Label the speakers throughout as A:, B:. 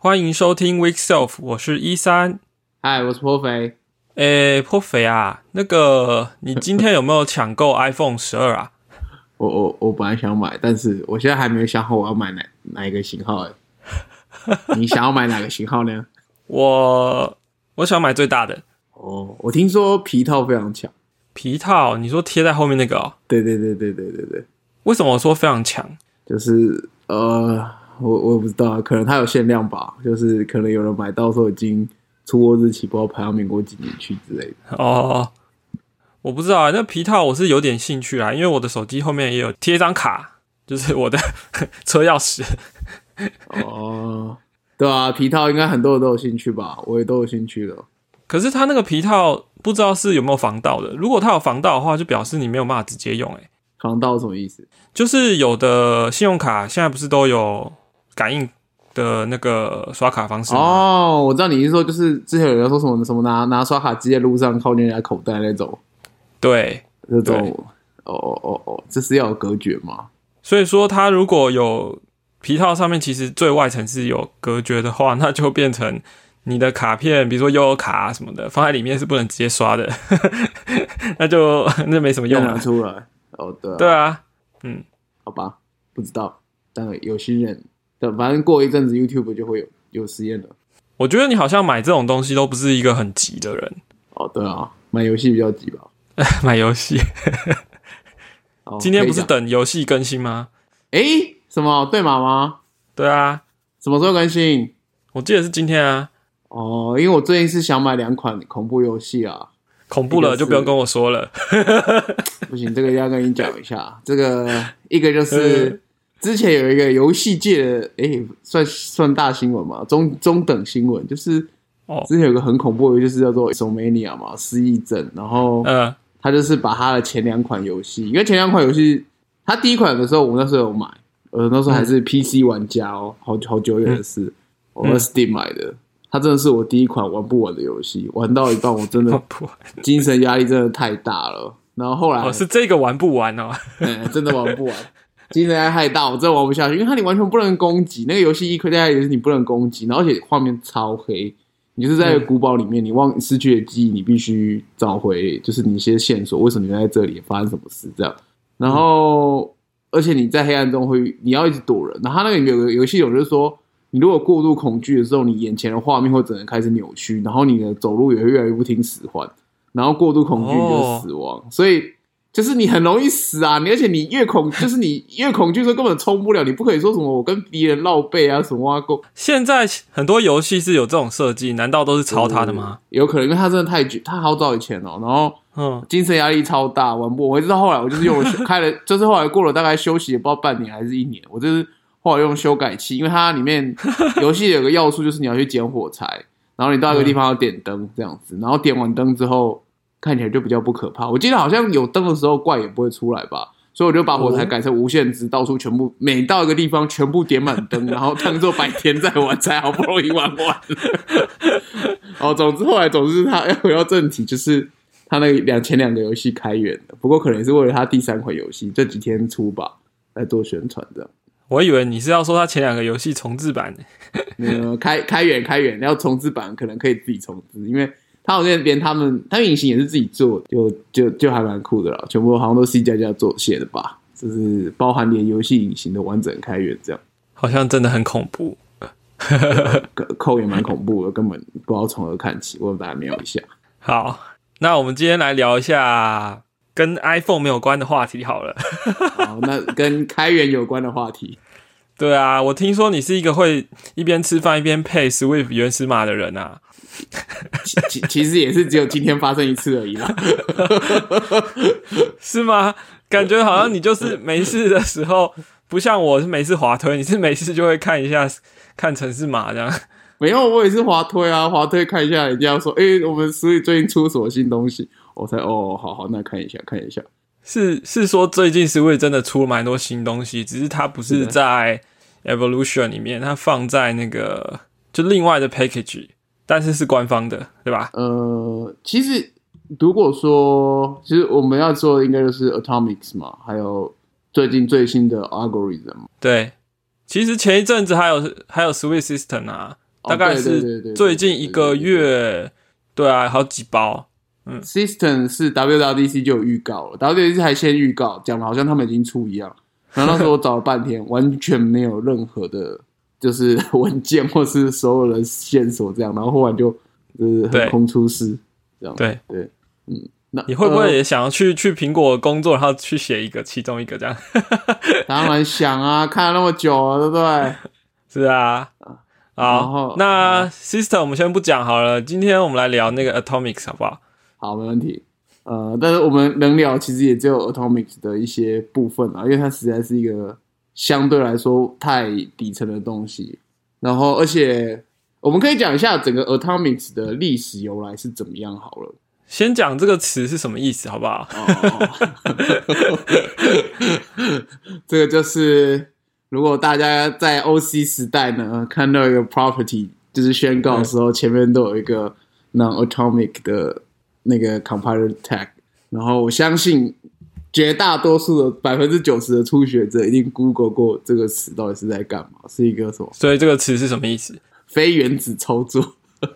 A: 欢迎收听 Week Self，我是一三。
B: 嗨，我是颇肥。
A: 诶，颇肥啊，那个你今天有没有抢购 iPhone 十二啊？
B: 我我我本来想买，但是我现在还没有想好我要买哪哪一个型号。哎，你想要买哪个型号呢？
A: 我我想买最大的。
B: 哦，我听说皮套非常强。
A: 皮套？你说贴在后面那个？哦？
B: 对对对对对对对。
A: 为什么我说非常强？
B: 就是呃，我我也不知道，可能它有限量吧。就是可能有人买到时候已经出货日期不知道排到民国几年去之类的。
A: 哦，我不知道啊。那皮套我是有点兴趣啊，因为我的手机后面也有贴一张卡，就是我的 车钥匙。
B: 哦，对啊，皮套应该很多人都有兴趣吧？我也都有兴趣了。
A: 可是它那个皮套不知道是有没有防盗的。如果它有防盗的话，就表示你没有办法直接用。哎，
B: 防盗什么意思？
A: 就是有的信用卡现在不是都有感应的那个刷卡方式吗？
B: 哦，我知道你是说，就是之前有人说什么什么拿拿刷卡机在路上靠近人家口袋那种。
A: 对，
B: 那种。哦哦哦哦，这是要有隔绝吗？
A: 所以说，它如果有皮套上面其实最外层是有隔绝的话，那就变成。你的卡片，比如说悠游卡什么的，放在里面是不能直接刷的，那就那没什么用
B: 拿出来。哦，对，
A: 对啊，嗯，
B: 好吧，不知道，但有些人，对，反正过一阵子 YouTube 就会有有实验了。
A: 我觉得你好像买这种东西都不是一个很急的人。
B: 哦，对啊，买游戏比较急吧？
A: 买游戏？今天不是等游戏更新吗？
B: 诶，什么对码吗？
A: 对啊，
B: 什么时候更新？
A: 我记得是今天啊。
B: 哦，因为我最近是想买两款恐怖游戏啊，
A: 恐怖了就不用跟我说了。
B: 不行，这个要跟你讲一下。这个一个就是 之前有一个游戏界的，哎，算算大新闻嘛，中中等新闻，就是哦，之前有个很恐怖的，就是叫做《Somania》嘛，失忆症。然后，嗯，他就是把他的前两款游戏，因为前两款游戏，他第一款的时候，我那时候有买，呃，那时候还是 PC 玩家哦，好好久远的事，我 Steam 买的。它真的是我第一款玩不完的游戏，玩到一半我真的精神压力真的太大了。然后后来哦
A: 是这个玩不完哦，
B: 真的玩不完，精神压力太大，我真的玩不下去。因为它你完全不能攻击，那个游戏一亏在也是你不能攻击，然后而且画面超黑，你就是在古堡里面，你忘失去的记忆，你必须找回，就是你一些线索，为什么你在这里发生什么事这样。然后而且你在黑暗中会你要一直躲人，然后它那里面有个游戏有就是说。你如果过度恐惧的时候，你眼前的画面会整个开始扭曲，然后你的走路也会越来越不听使唤，然后过度恐惧就死亡。所以就是你很容易死啊！你而且你越恐，就是你越恐惧的时候根本冲不了。你不可以说什么我跟敌人绕背啊什么啊。
A: 现在很多游戏是有这种设计，难道都是抄他的吗？
B: 有可能，因为他真的太久，他好早以前哦。然后嗯，精神压力超大，玩不。我直到后来，我就是用开了，就是后来过了大概休息，不知道半年还是一年，我就是。后来用修改器，因为它里面游戏有个要素，就是你要去捡火柴，然后你到一个地方要点灯这样子，然后点完灯之后看起来就比较不可怕。我记得好像有灯的时候怪也不会出来吧，所以我就把火柴改成无限值，到处全部每到一个地方全部点满灯，然后当做白天在玩，才好不容易玩完。哦，总之后来总之他要回到正题，就是他那两前两个游戏开源的，不过可能是为了他第三款游戏这几天出吧来做宣传这样。
A: 我以为你是要说他前两个游戏重置版，
B: 呃，开开源开源，要重置版可能可以自己重置，因为他好像连他们他们隐形也是自己做，就就就还蛮酷的了，全部好像都 C 加加做写的吧，就是包含连游戏隐形的完整开源这样，
A: 好像真的很恐怖，
B: 扣也蛮恐怖的，根本不知道从何看起，我大家瞄一下。
A: 好，那我们今天来聊一下。跟 iPhone 没有关的话题好了，
B: 好，那跟开源有关的话题。
A: 对啊，我听说你是一个会一边吃饭一边配 Swift 原始码的人啊。
B: 其 其实也是只有今天发生一次而已啦。
A: 是吗？感觉好像你就是没事的时候，不像我是每次滑推，你是没事就会看一下看城市码这样。
B: 没有，我也是滑推啊，滑推看一下，人家说，哎，我们 Swift 最近出什么新东西。我才哦，好好，那看一下，看一下，
A: 是是说最近是会真的出了蛮多新东西，只是它不是在 Evolution 里面，它放在那个就另外的 package，但是是官方的，对吧？
B: 呃，其实如果说，其实我们要做的应该就是 Atomics 嘛，还有最近最新的 Algorithm。
A: 对，其实前一阵子还有还有 Swift System 啊，大概是最近一个月，对啊，好几包。嗯
B: ，System 是 WWDC 就有预告了，WWDC 还先预告，讲的好像他们已经出一样。然后那时候我找了半天，完全没有任何的，就是 文件或是所有的线索这样。然后忽然就就是横空出世这样。
A: 对
B: 对，嗯，那
A: 你会不会也想要去去苹果工作，然后去写一个其中一个这样？
B: 当然想啊，看了那么久了，对不对？
A: 是啊。好，那 Sister 我们先不讲好了，今天我们来聊那个 Atomics 好不好？
B: 好，没问题。呃，但是我们能聊其实也只有 Atomics 的一些部分啊，因为它实在是一个相对来说太底层的东西。然后，而且我们可以讲一下整个 Atomics 的历史由来是怎么样好了。
A: 先讲这个词是什么意思好不好？
B: 这个就是。如果大家在 OC 时代呢，看到一个 property 就是宣告的时候，前面都有一个 non-atomic 的那个 compiler tag，然后我相信绝大多数的百分之九十的初学者一定 Google 过这个词到底是在干嘛，是一个什么？
A: 所以这个词是什么意思？
B: 非原子操作。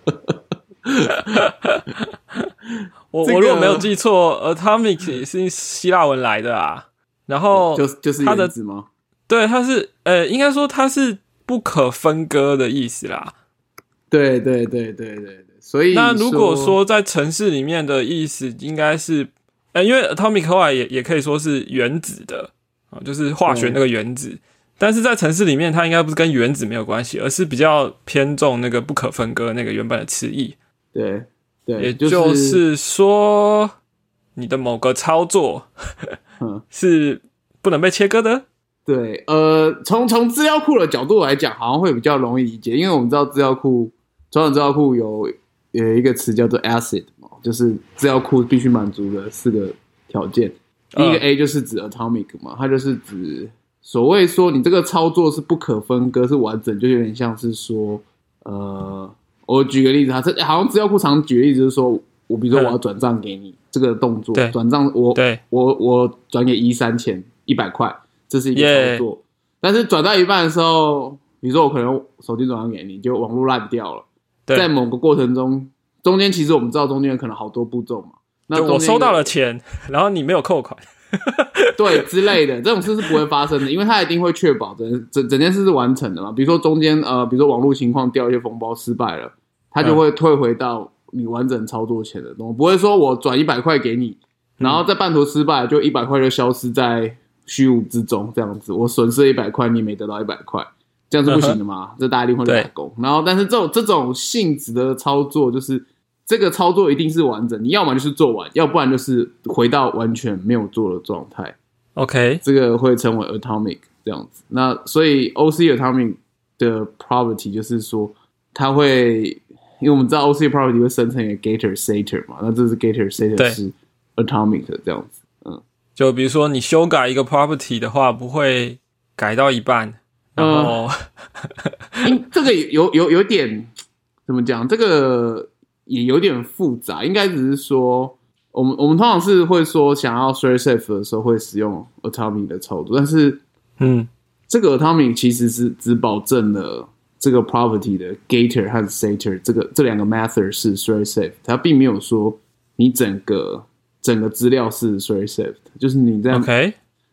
A: 我我如果没有记错，atomic 是希腊文来的啊，然后
B: 就就是原子吗？
A: 对，它是呃，应该说它是不可分割的意思啦。
B: 对对对对对对，所以
A: 那如果说在城市里面的意思，应该是呃，因为 atomic 后来也也可以说是原子的啊，就是化学那个原子。但是在城市里面，它应该不是跟原子没有关系，而是比较偏重那个不可分割那个原本的词义。
B: 对对，
A: 也就是说，你的某个操作 是不能被切割的。
B: 对，呃，从从资料库的角度来讲，好像会比较容易理解，因为我们知道资料库，传统资料库有有一个词叫做 ACID 嘛，就是资料库必须满足的四个条件。第一个 A 就是指 atomic 嘛，它就是指所谓说你这个操作是不可分割、是完整，就有点像是说，呃，我举个例子，它这好像资料库常举例子就是说，我比如说我要转账给你这个动作，转账我我我转给一三千一百块。这是一个操作，但是转到一半的时候，比如说我可能手机转账给你，就网络烂掉了。在某个过程中，中间其实我们知道中间可能好多步骤嘛。那
A: 我收到了钱，然后你没有扣款，
B: 对之类的这种事是不会发生的，因为他一定会确保整整整件事是完成的嘛。比如说中间呃，比如说网络情况掉一些封包失败了，他就会退回到你完整操作前的东西，不会说我转一百块给你，然后在半途失败，就一百块就消失在。虚无之中，这样子，我损失一百块，你没得到一百块，这样是不行的嘛？这大家一定会打工。然后，但是这种这种性质的操作，就是这个操作一定是完整，你要么就是做完，要不然就是回到完全没有做的状态。
A: OK，
B: 这个会成为 atomic 这样子。那所以 OC atomic 的 property 就是说，它会，因为我们知道 OC property 会生成一个 getter sater 嘛，那这是 getter sater 是 atomic 这样子。
A: 嗯就比如说，你修改一个 property 的话，不会改到一半，然后，
B: 这个有有有点怎么讲？这个也有点复杂。应该只是说，我们我们通常是会说，想要 share safe 的时候会使用 atomic 的操作，但是，
A: 嗯，
B: 这个 atomic 其实是只保证了这个 property 的 getter 和 setter 这个这两个 method 是 share safe，它并没有说你整个。整个资料是 very safe，就是你这样，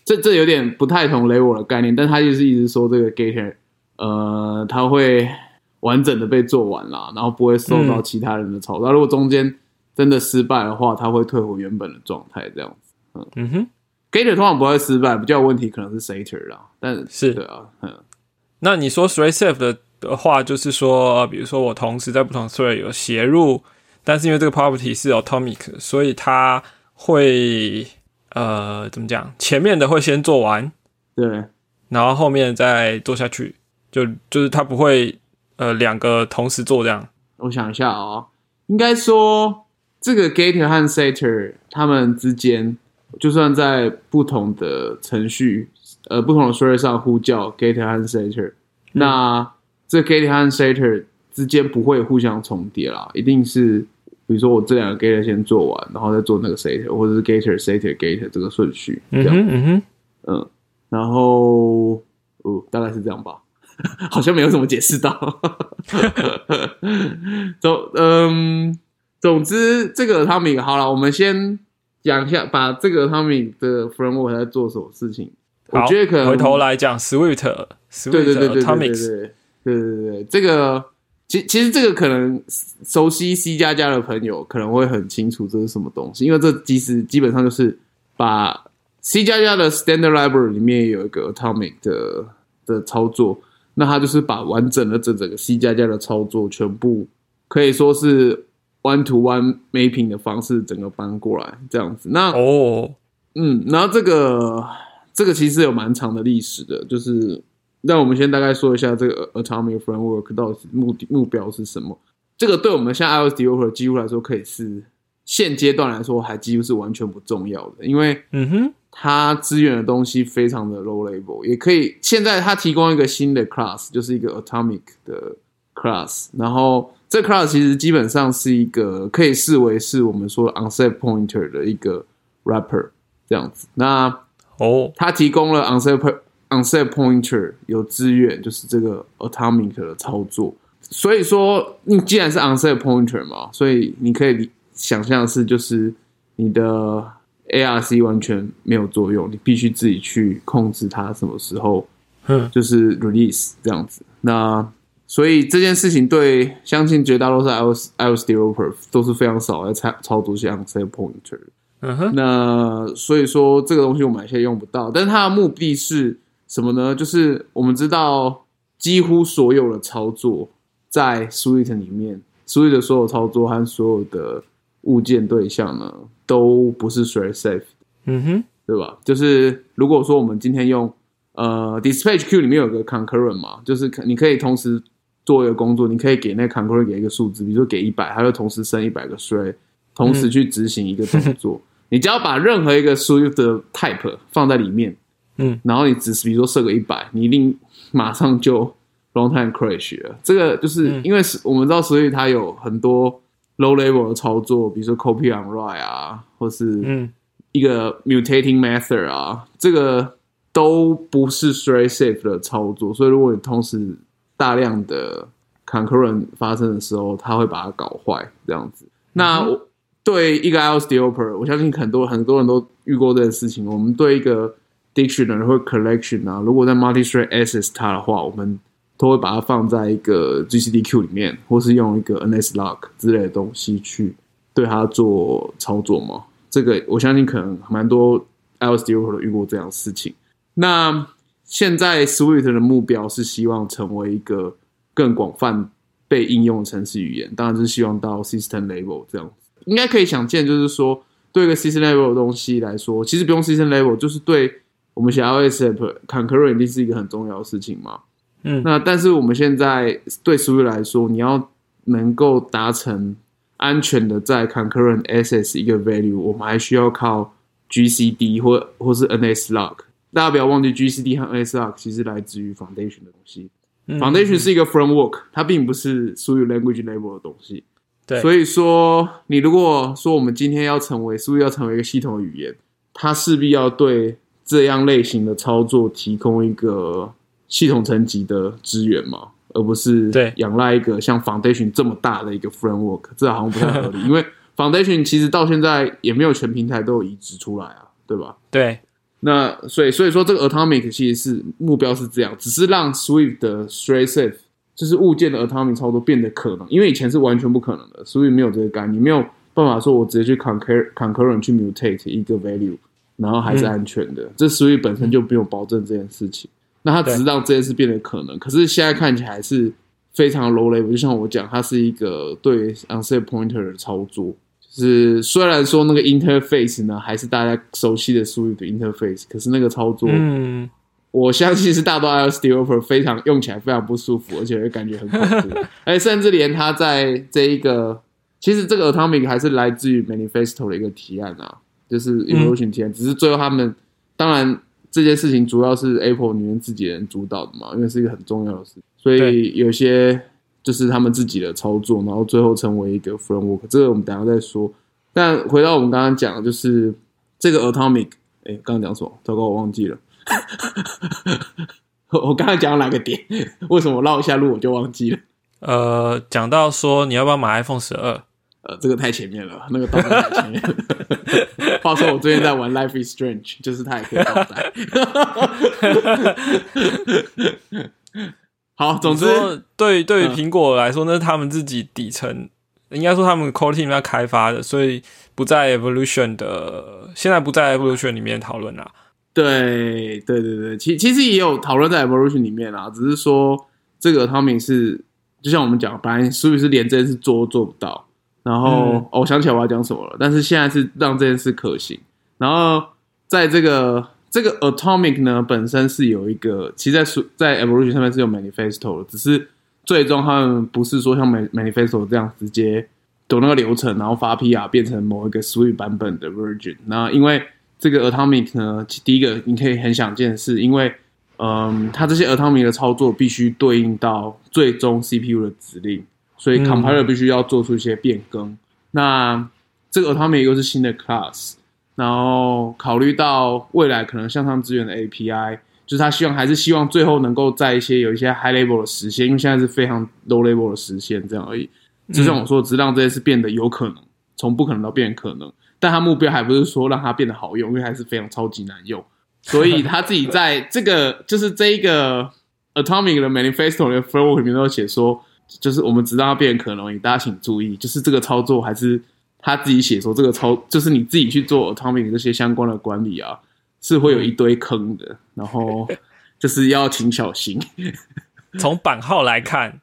B: 这这有点不太同 level 的概念，但他就是一直说这个 getter，呃，他会完整的被做完啦，然后不会受到其他人的操作。如果中间真的失败的话，他会退回原本的状态，这样子。
A: 嗯嗯哼
B: ，getter 通常不会失败，比较有问题可能是 setter 啦，但
A: 是
B: 对啊，嗯。
A: 那你说 very safe 的的话，就是说，比如说我同时在不同 thread 有写入，但是因为这个 property 是 atomic，所以它会呃，怎么讲？前面的会先做完，
B: 对，
A: 然后后面再做下去，就就是它不会呃两个同时做这样。
B: 我想一下啊，应该说这个 getter 和 setter 他们之间，就算在不同的程序呃不同的 thread 上呼叫 getter 和 setter，那这 getter 和 setter 之间不会互相重叠啦，一定是。比如说我这两个 getter 先做完，然后再做那个 setter，或者是 getter setter getter 这个顺序，这样，
A: 嗯哼，
B: 嗯，然后，哦，大概是这样吧。好像没有怎么解释到。总嗯，总之这个 atomic 好了，我们先讲一下，把这个 atomic 的 framework 在做什么事情。我觉得可能
A: 回头来讲 Swift，
B: 对对对对对对对对对，这个其其实这个可能熟悉 C 加加的朋友可能会很清楚这是什么东西，因为这其实基本上就是把 C 加加的 Standard Library 里面有一个 Atomic 的的操作，那他就是把完整的这整个 C 加加的操作全部可以说是 One to One Mapping 的方式整个搬过来这样子。那
A: 哦，
B: 嗯，然后这个。这个其实有蛮长的历史的，就是那我们先大概说一下这个 Atomic Framework 到底目的目标是什么。这个对我们像 iOS developer 几乎来说，可以是现阶段来说还几乎是完全不重要的，因为
A: 嗯哼，
B: 它资源的东西非常的 low level，也可以现在它提供一个新的 class，就是一个 Atomic 的 class，然后这 class 其实基本上是一个可以视为是我们说 unset pointer 的一个 wrapper 这样子。那
A: 哦，
B: 它提供了 unset unset pointer 有资源，就是这个 atomic 的操作。所以说，你既然是 unset pointer 嘛，所以你可以想象是就是你的 ARC 完全没有作用，你必须自己去控制它什么时候，
A: 嗯，
B: 就是 release 这样子。那所以这件事情对相信绝大多数 iOS iOS developer 都是非常少来操操作些 unset pointer。
A: 嗯哼，
B: 那所以说这个东西我们现在用不到，但是它的目的是什么呢？就是我们知道几乎所有的操作在 Swift 里面，Swift 的所有操作和所有的物件对象呢，都不是 share safe。
A: 嗯哼，
B: 对吧？就是如果说我们今天用呃 Dispatch Queue 里面有个 concurrent 嘛，就是你可以同时做一个工作，你可以给那 concurrent 给一个数字，比如说给一百，它就同时生一百个 share，同时去执行一个动作。你只要把任何一个 Swift 的 type 放在里面，
A: 嗯，
B: 然后你只是比如说设个一百，你一定马上就 long time crash 了。这个就是因为是我们知道 Swift 它有很多 low level 的操作，比如说 copy on write 啊，或是
A: 嗯
B: 一个 mutating method 啊，这个都不是 straight safe 的操作。所以如果你同时大量的 concurrent 发生的时候，它会把它搞坏这样子。那我。对一个 iOS developer，我相信很多很多人都遇过这件事情。我们对一个 dictionary 或 collection 啊，如果在 multi-thread access 它的话，我们都会把它放在一个 GCDQ 里面，或是用一个 NSLock 之类的东西去对它做操作嘛。这个我相信可能蛮多 iOS developer 遇过这样的事情。那现在 Swift 的目标是希望成为一个更广泛被应用的程式语言，当然是希望到 system level 这样子。应该可以想见，就是说，对一个 system level 的东西来说，其实不用 system level，就是对我们写 iOS app concurrent 一定是一个很重要的事情嘛。
A: 嗯，
B: 那但是我们现在对 Swift 来说，你要能够达成安全的在 concurrent access 一个 value，我们还需要靠 GCD 或或是 NSLock。大家不要忘记，GCD 和 NSLock 其实来自于 Foundation 的东西。Foundation 是一个 framework，它并不是属于 language level 的东西。对所以说，你如果说我们今天要成为，是不是要成为一个系统语言？它势必要对这样类型的操作提供一个系统层级的资源嘛，而不是
A: 对
B: 仰赖一个像 Foundation 这么大的一个 framework，这好像不太合理。因为 Foundation 其实到现在也没有全平台都有移植出来啊，对吧？
A: 对。
B: 那所以所以说，这个 Atomic 其实是目标是这样，只是让 Swift 的 Straight Safe。就是物件的 atomic 操作变得可能，因为以前是完全不可能的，所以没有这个概念，没有办法说我直接去 concur concurrent 去 mutate 一个 value，然后还是安全的。这 Swift 本身就没有保证这件事情。那它只是让这件事变得可能，可是现在看起来是非常 low level。就像我讲，它是一个对 unset pointer 的操作，就是虽然说那个 interface 呢还是大家熟悉的 Swift interface，可是那个操作，
A: 嗯。
B: 我相信是大多 iOS developer 非常用起来非常不舒服，而且会感觉很恐怖。而且甚至连他在这一个，其实这个 atomic 还是来自于 manifesto 的一个提案啊，就是 evolution 提案。只是最后他们，当然这件事情主要是 Apple 里面自己人主导的嘛，因为是一个很重要的事，所以有些就是他们自己的操作，然后最后成为一个 framework。这个我们等下再说。但回到我们刚刚讲，就是这个 atomic，哎，刚刚讲什么？糟糕，我忘记了。我刚才讲到哪个点？为什么绕一下路我就忘记了？
A: 呃，讲到说你要不要买 iPhone 十二？
B: 呃，这个太前面了，那个倒太前面。话说我最近在玩 Life is Strange，就是它也可以倒载。好，总之
A: 对对于苹果来说，那是他们自己底层，应该说他们 Core Team 要开发的，所以不在 Evolution 的，现在不在 Evolution 里面讨论啦。
B: 对对对对，其其实也有讨论在 Evolution 里面啦，只是说这个他们是就像我们讲，本来是不是连这件事做都做不到。然后我想起来我要讲什么了，但是现在是让这件事可行。然后在这个这个 Atomic 呢本身是有一个，其实在在 Evolution 上面是有 Manifesto 的，只是最终他们不是说像 Manifesto 这样直接走那个流程，然后发 PR 变成某一个 Swift 版本的 Version。那因为这个 Atomic 呢，第一个你可以很想见是，因为嗯，它这些 Atomic 的操作必须对应到最终 CPU 的指令。所以 compiler 必须要做出一些变更。那这个 Atomic 又是新的 class，然后考虑到未来可能向上资源的 API，就是他希望还是希望最后能够在一些有一些 high level 的实现，因为现在是非常 low level 的实现这样而已。就像我说，只让这些事变得有可能，从不可能到变可能。但他目标还不是说让它变得好用，因为还是非常超级难用。所以他自己在这个就是这一个 atomic 的 manifesto 的 framework 里面都写说。就是我们知道它变可能，大家请注意，就是这个操作还是他自己写说这个操，就是你自己去做 atomic 这些相关的管理啊，是会有一堆坑的，然后就是要请小心。
A: 从版号来看，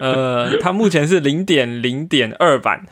A: 呃，它目前是零点零点二版。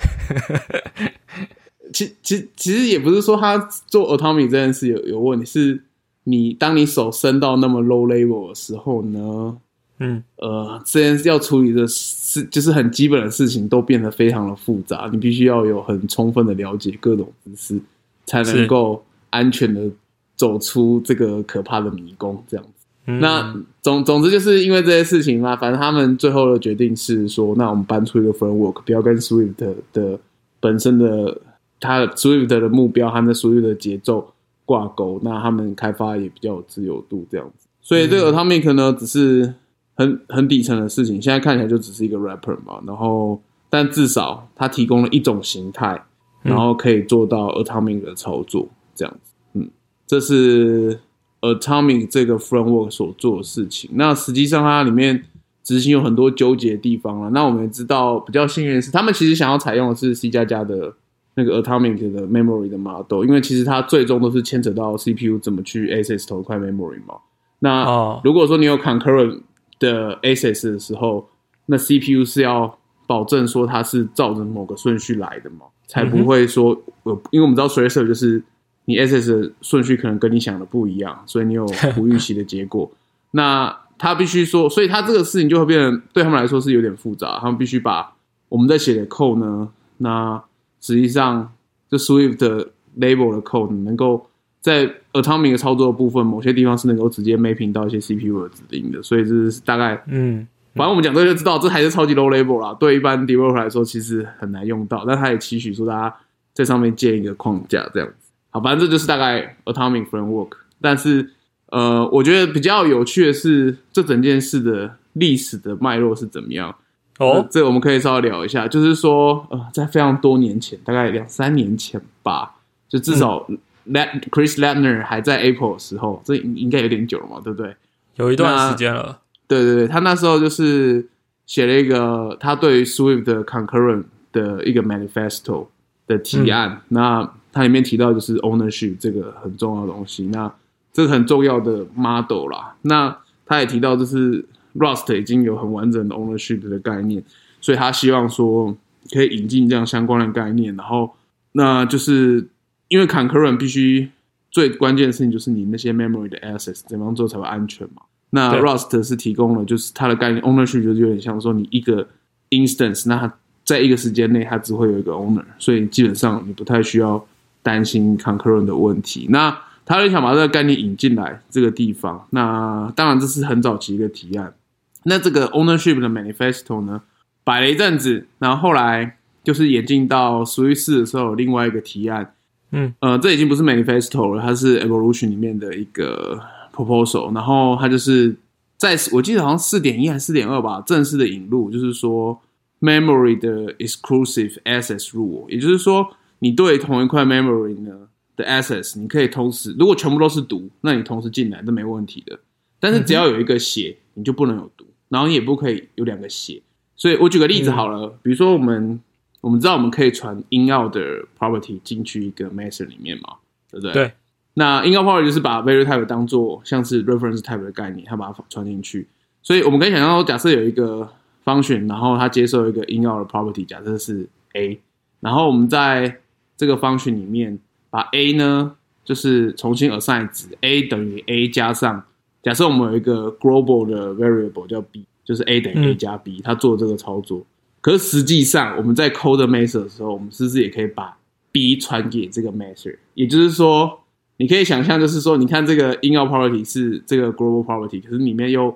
B: 其其其实也不是说他做 atomic 这件事有有问题，是你当你手伸到那么 low level 的时候呢？
A: 嗯，
B: 呃，这件要处理的事，就是很基本的事情，都变得非常的复杂。你必须要有很充分的了解各种知识，才能够安全的走出这个可怕的迷宫。这样子，那总总之就是因为这些事情嘛，反正他们最后的决定是说，那我们搬出一个 framework，不要跟 Swift 的本身的它 Swift 的目标和那 Swift 的节奏挂钩，那他们开发也比较有自由度。这样子，所以这个 Atomic 呢，只是。很很底层的事情，现在看起来就只是一个 rapper 嘛，然后但至少它提供了一种形态，然后可以做到 atomic 的操作，这样子，嗯，这是 atomic 这个 framework 所做的事情。那实际上它里面执行有很多纠结的地方了。那我们也知道比较幸运的是，他们其实想要采用的是 C 加加的那个 atomic 的 memory 的 model，因为其实它最终都是牵扯到 CPU 怎么去 access 头块 memory 嘛。那如果说你有 concurrent 的 access 的时候，那 CPU 是要保证说它是照着某个顺序来的嘛，才不会说呃，因为我们知道 tracer 就是你 access 的顺序可能跟你想的不一样，所以你有不预期的结果。那他必须说，所以他这个事情就会变得对他们来说是有点复杂，他们必须把我们在写的 code 呢，那实际上就 Swift 的 label 的 code 能够。在 atomic 的操作的部分，某些地方是能够直接 mapping 到一些 CPU 的指令的，所以这是大概，
A: 嗯，
B: 反正我们讲这个就知道，这还是超级 low level 啦。对一般 developer 来说，其实很难用到，但他也期许说大家在上面建一个框架这样子。好，反正这就是大概 atomic framework。但是，呃，我觉得比较有趣的是，这整件事的历史的脉络是怎么样？
A: 哦，
B: 这我们可以稍微聊一下，就是说，呃，在非常多年前，大概两三年前吧，就至少。Let Chris Latner 还在 Apple 的时候，这应该有点久了嘛，对不对？
A: 有一段时间了。
B: 对对对，他那时候就是写了一个他对于 Swift 的 Concurrent 的一个 Manifesto 的提案。那它里面提到就是 Ownership 这个很重要的东西。那这个很重要的 Model 啦。那他也提到就是 Rust 已经有很完整的 Ownership 的概念，所以他希望说可以引进这样相关的概念。然后那就是。因为 concurrent 必须最关键的事情就是你那些 memory 的 access 怎么样做才会安全嘛？那 Rust 是提供了，就是它的概念 ownership 就是有点像说你一个 instance，那它在一个时间内它只会有一个 owner，所以基本上你不太需要担心 concurrent 的问题。那他就想把这个概念引进来这个地方。那当然这是很早期一个提案。那这个 ownership 的 manifesto 呢，摆了一阵子，然后后来就是演进到 Swift 四的时候，另外一个提案。
A: 嗯，
B: 呃，这已经不是 manifesto 了，它是 evolution 里面的一个 proposal。然后它就是在我记得好像四点一还是四点二吧，正式的引入就是说 memory 的 exclusive access rule，也就是说你对同一块 memory 呢的 access，你可以同时如果全部都是读，那你同时进来都没问题的。但是只要有一个写，你就不能有读，然后你也不可以有两个写。所以我举个例子好了，比如说我们我们知道我们可以传 in out 的 property 进去一个 method 里面嘛，对不对？
A: 对。
B: 那 in out property 就是把 value type 当做像是 reference type 的概念，它把它传进去。所以我们可以想象说，假设有一个 function，然后它接受一个 in out 的 property，假设是 a，然后我们在这个 function 里面把 a 呢，就是重新 assign 值 a 等于 a 加上。假设我们有一个 global 的 variable 叫 b，就是 a 等于 a 加 b，它做这个操作。可是实际上我们在 code method 的时候，我们是不是也可以把 b 传给这个 method？也就是说，你可以想象，就是说，你看这个 in out property 是这个 global property，可是里面又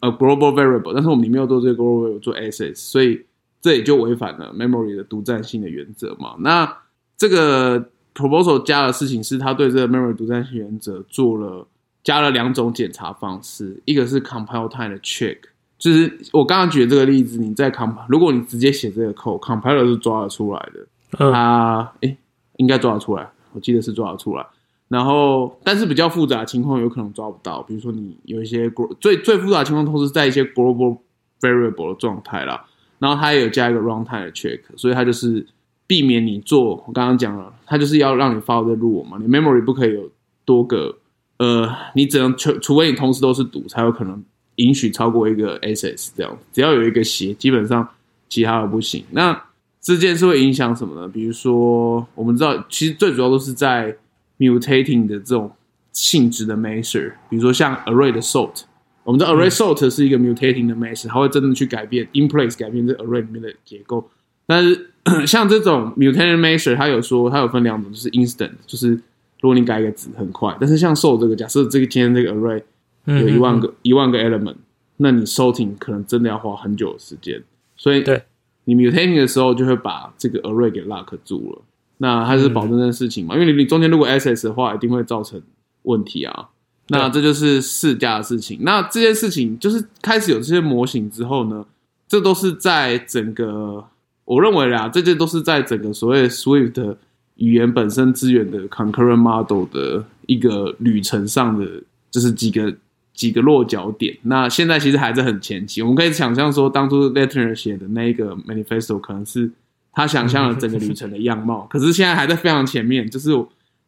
B: 呃 global variable，但是我们里面又做这个 global variable 做 access，所以这也就违反了 memory 的独占性的原则嘛。那这个 proposal 加的事情是，他对这个 memory 独占性原则做了。加了两种检查方式，一个是 compile time 的 check，就是我刚刚举的这个例子，你在 compile，如果你直接写这个 code，compiler 是抓得出来的，它诶应该抓得出来，我记得是抓得出来。然后，但是比较复杂的情况有可能抓不到，比如说你有一些最最复杂的情况都是在一些 global variable 的状态啦。然后它也有加一个 runtime 的 check，所以它就是避免你做我刚刚讲了，它就是要让你 follow the rule 嘛，你 memory 不可以有多个。呃，你只能除除非你同时都是读，才有可能允许超过一个 SS 这样。只要有一个斜，基本上其他的不行。那这件事会影响什么呢？比如说，我们知道其实最主要都是在 mutating 的这种性质的 measure，比如说像 array 的 sort。我们知道 array sort 是一个 mutating 的 measure，它会真的去改变 in place 改变这 array 里面的结构。但是 像这种 mutating measure，它有说它有分两种，就是 instant，就是。如果你改一个值很快，但是像 s o 这个，假设这个今天这个 array 有一万个一万个 element，那你 sorting 可能真的要花很久的时间，所以你 mutating 的时候就会把这个 array 给 lock 住了。那它是保证这件事情嘛？因为你你中间如果 access 的话，一定会造成问题啊。那这就是试驾的事情。那这件事情就是开始有这些模型之后呢，这都是在整个我认为啦，这些都是在整个所谓 Swift。语言本身资源的 concurrent model 的一个旅程上的，就是几个几个落脚点。那现在其实还是很前期，我们可以想象说，当初 Letter 写的那一个 manifesto 可能是他想象了整个旅程的样貌，可是现在还在非常前面。就是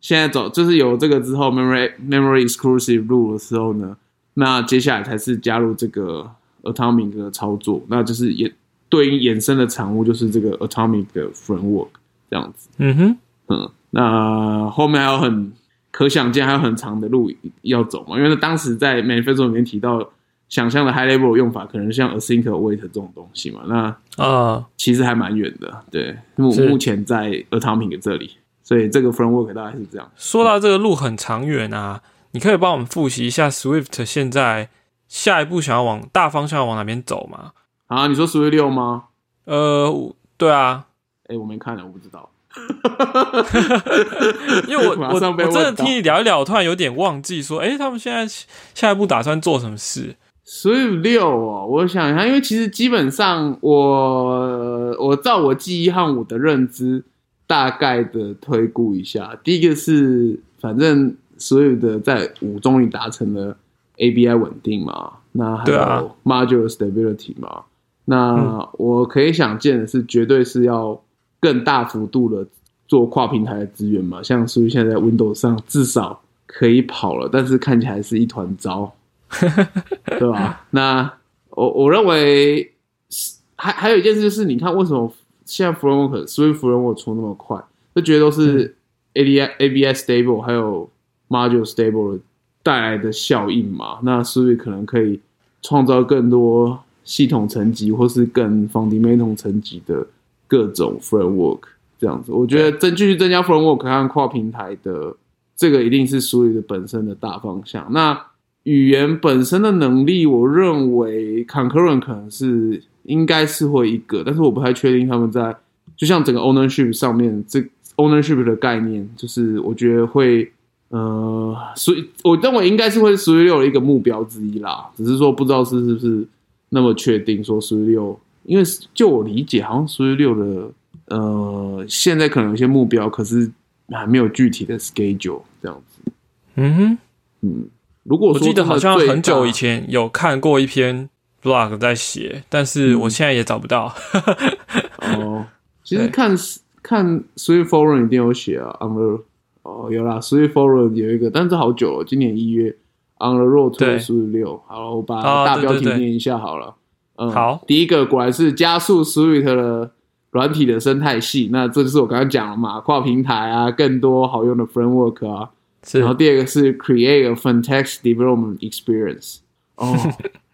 B: 现在走，就是有这个之后 memory memory exclusive rule 的时候呢，那接下来才是加入这个 atomic 的操作，那就是也对应衍生的产物，就是这个 atomic 的 framework 这样子。
A: 嗯哼。
B: 嗯，那后面还有很可想见，还有很长的路要走嘛。因为当时在 manifesto 里面提到，想象的 high level 用法可能像 async await 这种东西嘛。那
A: 啊，
B: 其实还蛮远的。对，目目前在 atomic 这里，所以这个 framework 大概是这样。
A: 说到这个路很长远啊，你可以帮我们复习一下 Swift 现在下一步想要往大方向往哪边走吗？
B: 啊，你说 Swift 六吗？
A: 呃，对啊。
B: 哎，我没看了，我不知道。
A: 因为我我我真的听你聊一聊，我突然有点忘记说，哎，他们现在下一步打算做什么事
B: ？Swift 六哦，我想一下，因为其实基本上我我照我记忆和我的认知大概的推估一下，第一个是反正所有的在五终于达成了 ABI 稳定嘛，那还有 Module Stability 嘛，那我可以想见的是，绝对是要。更大幅度的做跨平台的资源嘛，像是现在在 Windows 上至少可以跑了，但是看起来是一团糟，对吧？那我我认为还还有一件事就是，你看为什么现在 Framework Swift Framework 出那么快？就觉得都是 A D I A B S Stable 还有 Module Stable 带来的效应嘛？那 Swift 可能可以创造更多系统层级或是更 fundamental 层级的。各种 framework 这样子，我觉得增继续增加 framework 和跨平台的这个一定是属于本身的大方向。那语言本身的能力，我认为 concurrent 可能是应该是会一个，但是我不太确定他们在就像整个 ownership 上面，这 ownership 的概念，就是我觉得会呃，所以我认为应该是会 Swift 六的一个目标之一啦，只是说不知道是是不是那么确定说 Swift 六，因为就我理解，好像 Swift 六的呃现在可能有些目标，可是还没有具体的 schedule 这样子。
A: 嗯哼，
B: 嗯，如果
A: 我记得好像很久以前有看过一篇 blog 在写，但是我现在也找不到。
B: 哦，其实看看 Swift Forum 一定有写啊，on the 哦有啦，Swift Forum 有一个，但是好久了，今年一月 on the road to Swift 六，好，我把大标题念一下好了。嗯，
A: 好，
B: 第一个果然是加速 Swift 的软体的生态系，那这就是我刚刚讲了嘛，跨平台啊，更多好用的 framework 啊。然后第二个是 create a fantastic development experience。哦，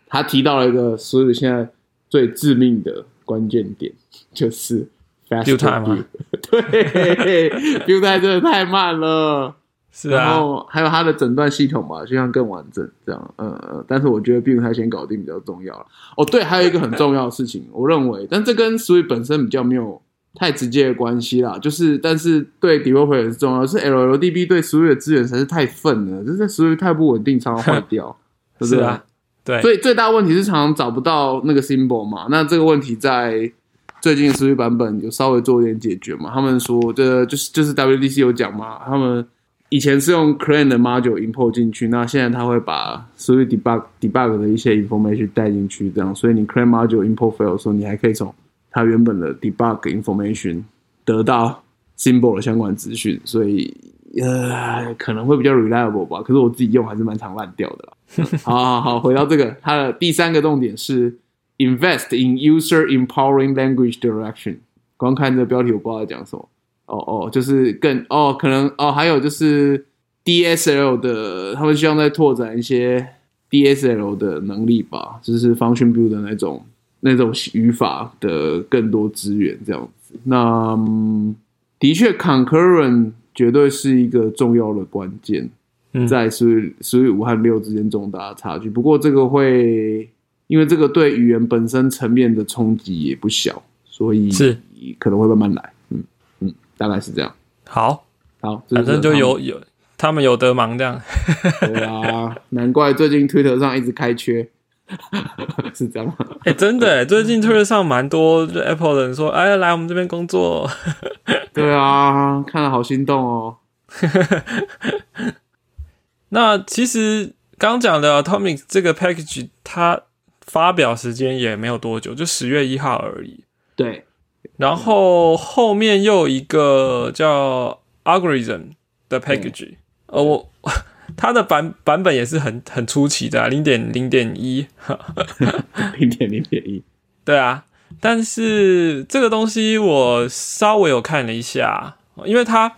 B: 他提到了一个 Swift 现在最致命的关键点，就是
A: fast time。
B: 对，build time 真的太慢了。
A: 是啊。
B: 然后还有它的诊断系统吧，就像更完整这样。嗯嗯，但是我觉得 build time 先搞定比较重要了。哦，对，还有一个很重要的事情，我认为，但这跟 Swift 本身比较没有。太直接的关系啦，就是，但是对 developer 也是重要。是 LLDB 对 Swift 的资源实在是太愤了，就是 Swift 太不稳定，常常坏掉，是不是？
A: 对。
B: 所以最大问题是常常找不到那个 symbol 嘛。那这个问题在最近的 Swift 版本有稍微做一点解决嘛？他们说，这就是就是 WDC 有讲嘛，他们以前是用 Clang 的 module import 进去，那现在他会把所有 debug debug 的一些 information 带进去，这样，所以你 Clang module import fail 的时候，你还可以从它原本的 debug information 得到 symbol 的相关资讯，所以呃可能会比较 reliable 吧。可是我自己用还是蛮常烂掉的啦。好好好，回到这个，它的第三个重点是 invest in user empowering language direction。光看这标题我不知道讲什么。哦哦，就是更哦可能哦还有就是 DSL 的，他们希望再拓展一些 DSL 的能力吧，就是 function build 的那种。那种语法的更多资源这样子，那的确，concurrent 绝对是一个重要的关键，在所以所以五和六之间重大的差距。不过这个会因为这个对语言本身层面的冲击也不小，所以
A: 是
B: 可能会慢慢来。嗯嗯，大概是这样。
A: 好，
B: 好，
A: 反正就有有他们有得忙这样。
B: 对啊，难怪最近推特上一直开缺。是这样吗？
A: 哎，真的，最近推特上蛮多 Apple 的人说，哎，来我们这边工作。
B: 对啊，看了好心动哦。
A: 那其实刚讲的 Atomic 这个 package，它发表时间也没有多久，就十月一号而已。
B: 对。
A: 然后后面又有一个叫 Algorithm 的 package，呃，我。它的版版本也是很很出奇的，零点零点一，
B: 零点零点一，
A: 对啊。但是这个东西我稍微有看了一下，因为它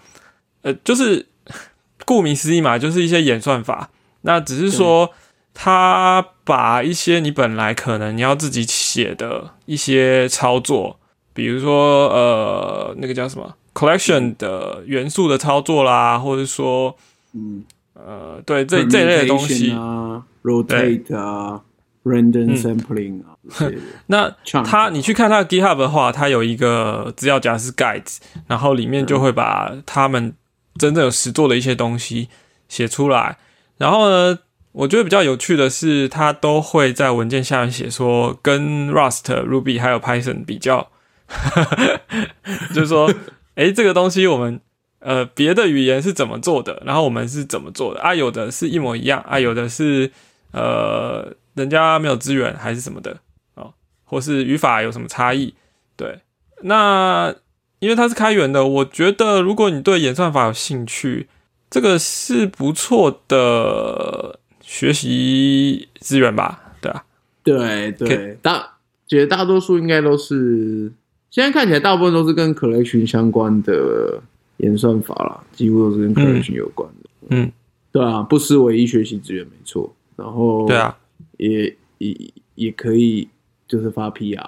A: 呃，就是 顾名思义嘛，就是一些演算法。那只是说，它把一些你本来可能你要自己写的一些操作，比如说呃，那个叫什么？collection 的元素的操作啦，或者说嗯。呃，对，这这一类的东西。
B: 啊，rotate 啊，random sampling 啊，
A: 那他你去看他的 GitHub 的话，他有一个资料夹是 guides，然后里面就会把他们真正有实做的一些东西写出来。然后呢，我觉得比较有趣的是，他都会在文件下面写说，跟 Rust、Ruby 还有 Python 比较，就是说，哎，这个东西我们。呃，别的语言是怎么做的，然后我们是怎么做的啊？有的是一模一样啊，有的是呃，人家没有资源还是什么的啊，或是语法有什么差异？对，那因为它是开源的，我觉得如果你对演算法有兴趣，这个是不错的学习资源吧？对啊，
B: 对对，大绝大多数应该都是现在看起来大部分都是跟 collection 相关的。演算法啦，几乎都是跟 collection 有关的。
A: 嗯，
B: 对啊，不失为一学习资源，没错。然后，
A: 对啊，
B: 也也也可以，就是发 PR，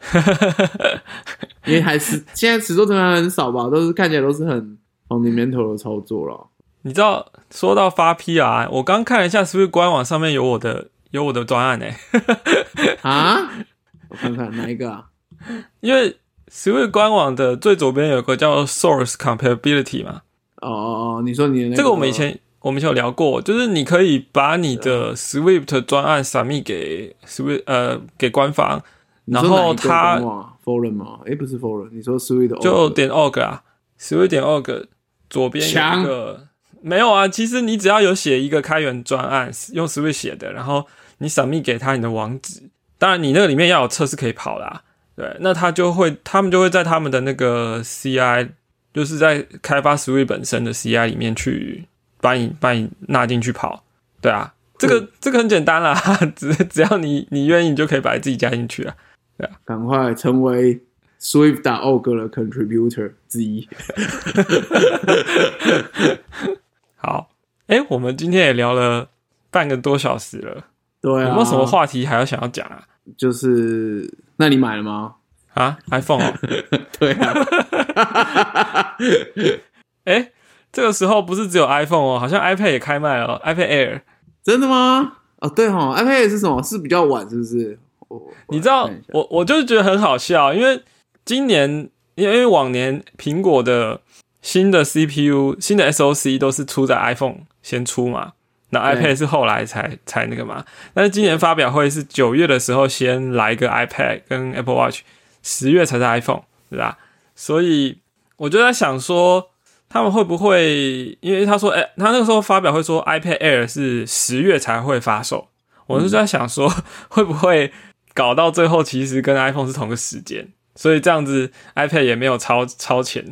B: 因为还是现在尺度成本很少吧，都是看起来都是很 fundamental 的操作了。
A: 你知道，说到发 PR，我刚看了一下，是不是官网上面有我的有我的专案呢？
B: 啊，我看看哪一个啊？
A: 因为。Swift 官网的最左边有个叫 Source Compatibility 嘛？
B: 哦哦哦，你说你
A: 这个我们以前我们以前有聊过，就是你可以把你的 Swift 专案散密给 Swift 呃给官方，然后他
B: Forum 吗？哎，不是 Forum，你说 Swift
A: 就点 org 啊，Swift 点 org 左边有一个没有啊？其实你只要有写一个开源专案，用 Swift 写的，然后你散密给他你的网址，当然你那个里面要有测试可以跑啦。对，那他就会，他们就会在他们的那个 CI，就是在开发 Swift 本身的 CI 里面去把你把你纳进去跑。对啊，这个这个很简单啦，只只要你你愿意，你就可以把自己加进去啊。对啊，
B: 赶快成为 Swift 打 org 的 contributor 之一。
A: 好，哎，我们今天也聊了半个多小时了，
B: 对啊，
A: 有没有什么话题还要想要讲啊？
B: 就是，那你买了吗？
A: 啊，iPhone 哦，
B: 对啊。
A: 哎，这个时候不是只有 iPhone 哦，好像 iPad 也开卖了，iPad Air。
B: 真的吗？哦，对哈，iPad Air 是什么？是比较晚，是不是？
A: 你知道，我我就是觉得很好笑，因为今年，因为往年苹果的新的 CPU、新的 SOC 都是出在 iPhone 先出嘛。那 iPad 是后来才才那个嘛，但是今年发表会是九月的时候先来一个 iPad 跟 Apple Watch，十月才是 iPhone，对吧？所以我就在想说，他们会不会因为他说，哎，他那个时候发表会说 iPad Air 是十月才会发售，我是在想说，会不会搞到最后其实跟 iPhone 是同个时间，所以这样子 iPad 也没有超超前，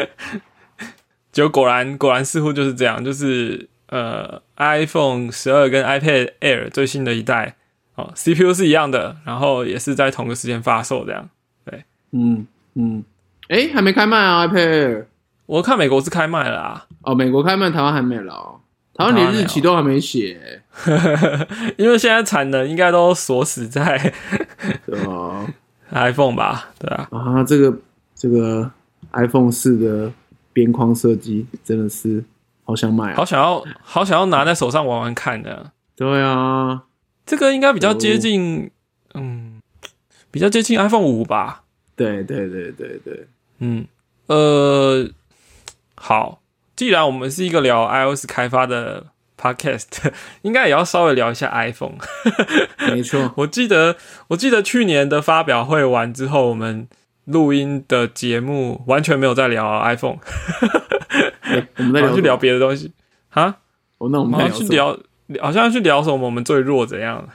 A: 结果果然果然似乎就是这样，就是。呃，iPhone 十二跟 iPad Air 最新的一代哦，CPU 是一样的，然后也是在同个时间发售，这样对，
B: 嗯嗯，哎，还没开卖啊，iPad Air，
A: 我看美国是开卖了啊，
B: 哦，美国开卖，台湾还没了，台湾连日期都还没写，
A: 因为现在产能应该都锁死在
B: 对啊。
A: iPhone 吧，对啊，
B: 啊，这个这个 iPhone 四的边框设计真的是。好想买，
A: 好想要，好想要拿在手上玩玩看的。
B: 对啊，
A: 这个应该比较接近，嗯，比较接近 iPhone 五吧。
B: 对对对对对，
A: 嗯，呃，好，既然我们是一个聊 iOS 开发的 Podcast，应该也要稍微聊一下 iPhone。
B: 没错，
A: 我记得，我记得去年的发表会完之后，我们录音的节目完全没有在聊 iPhone。
B: 我们在
A: 去聊别的东西啊？
B: 哦，那我们
A: 要去聊，好像要去聊什么？我们最弱怎样？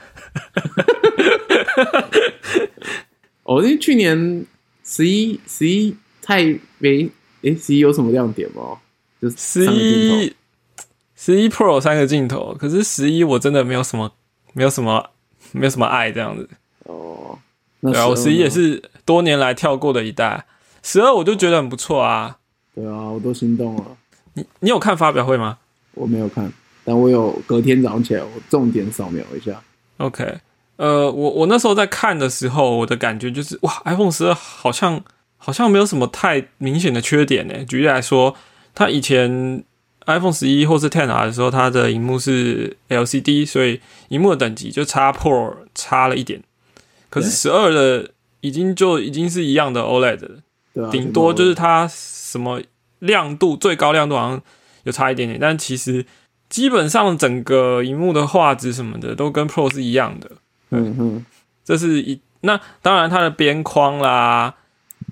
B: 哦，因为去年十一十一太没诶，十一有什么亮点吗？就
A: 十一十一 Pro 三个镜头，可是十一我真的没有什么，没有什么，没有什么爱这样子。
B: 哦，
A: 对啊，我十一也是多年来跳过的一代，十二我就觉得很不错啊。
B: 对啊，我都心动了。
A: 你你有看发表会吗？
B: 我没有看，但我有隔天早上起来，我重点扫描一下。
A: OK，呃，我我那时候在看的时候，我的感觉就是哇，iPhone 十二好像好像没有什么太明显的缺点呢。举例来说，它以前 iPhone 十一或是 Ten R 的时候，它的荧幕是 LCD，所以荧幕的等级就差 Pro 差了一点。可是十二的已经就已经是一样的 OLED 了，顶多就是它。什么亮度最高亮度好像有差一点点，但其实基本上整个荧幕的画质什么的都跟 Pro 是一样的。
B: 嗯嗯，
A: 这是一那当然它的边框啦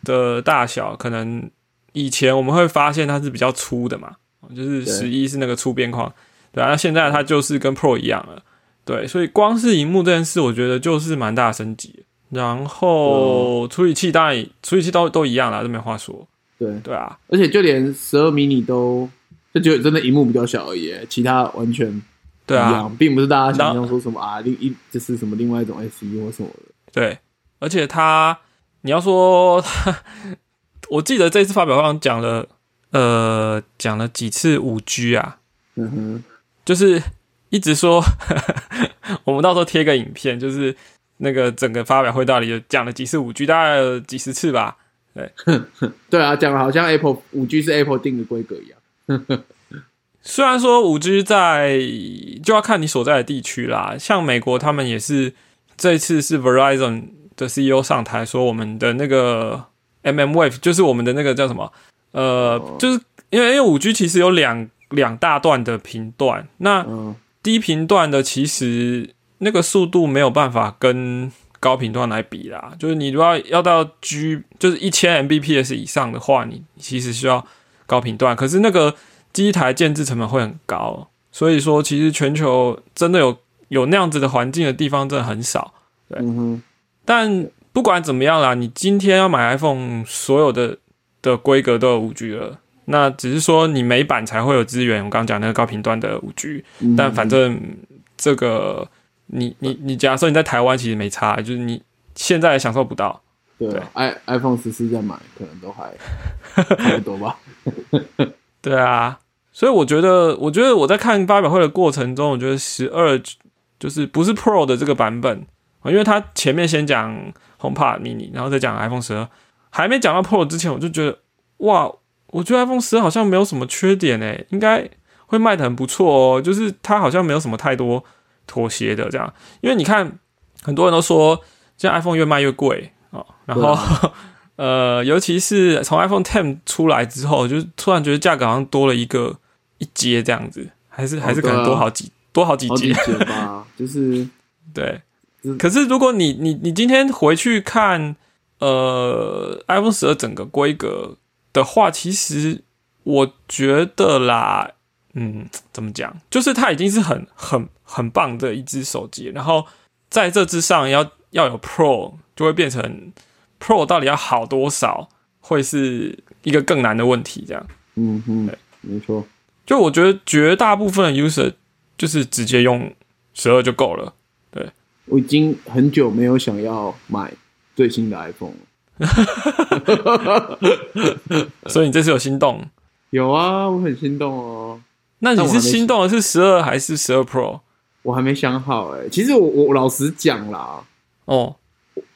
A: 的大小，可能以前我们会发现它是比较粗的嘛，就是十一是那个粗边框，对啊，那现在它就是跟 Pro 一样了。对，所以光是荧幕这件事，我觉得就是蛮大的升级。然后处理器当然处理器都都一样啦，都没话说。
B: 对
A: 对啊，
B: 而且就连十二迷你都就觉得真的荧幕比较小而已，其他完全
A: 对啊，
B: 并不是大家想象说什么啊另一就是什么另外一种 S E 或什么的。
A: 对，而且它你要说，我记得这次发表会讲了呃讲了几次五 G
B: 啊，嗯哼，
A: 就是一直说 我们到时候贴个影片，就是那个整个发表会到底有讲了几次五 G，大概有几十次吧。对，
B: 对啊，讲的好像 Apple 五 G 是 Apple 定的规格一样。
A: 虽然说五 G 在就要看你所在的地区啦，像美国他们也是这次是 Verizon 的 CEO 上台说，我们的那个 MM Wave 就是我们的那个叫什么？呃，就是因为因为五 G 其实有两两大段的频段，那低频段的其实那个速度没有办法跟高频段来比啦。就是你如果要到 G，就是一千 Mbps 以上的话，你其实需要高频段，可是那个机台建制成本会很高，所以说其实全球真的有有那样子的环境的地方真的很少。对，但不管怎么样啦，你今天要买 iPhone，所有的的规格都有五 G 了。那只是说你美版才会有资源，我刚刚讲那个高频段的五 G，但反正这个你你你假设你在台湾其实没差，就是你现在享受不到。
B: 对，i iPhone 十四在买可能都还 差不多吧。
A: 对啊，所以我觉得，我觉得我在看发表会的过程中，我觉得十二就是不是 Pro 的这个版本因为它前面先讲 HomePod mini，然后再讲 iPhone 十二，还没讲到 Pro 之前，我就觉得哇。我觉得 iPhone 十好像没有什么缺点诶，应该会卖的很不错哦。就是它好像没有什么太多妥协的这样，因为你看很多人都说，现在 iPhone 越卖越贵啊。然后 呃，尤其是从 iPhone Ten 出来之后，就突然觉得价格好像多了一个一阶这样子，还是还是可能多好几多好几阶
B: 吧。就是
A: 对，可是如果你你你今天回去看呃 iPhone 十二整个规格。的话，其实我觉得啦，嗯，怎么讲？就是它已经是很很很棒的一只手机，然后在这之上要要有 Pro，就会变成 Pro 到底要好多少，会是一个更难的问题。这样，
B: 嗯嗯，没错。
A: 就我觉得绝大部分的 user 就是直接用十二就够了。对
B: 我已经很久没有想要买最新的 iPhone 了。
A: 所以你这次有心动？
B: 有啊，我很心动哦。
A: 那你是心动的是十二还是十二 Pro？
B: 我还没想好哎。其实我我老实讲啦，
A: 哦，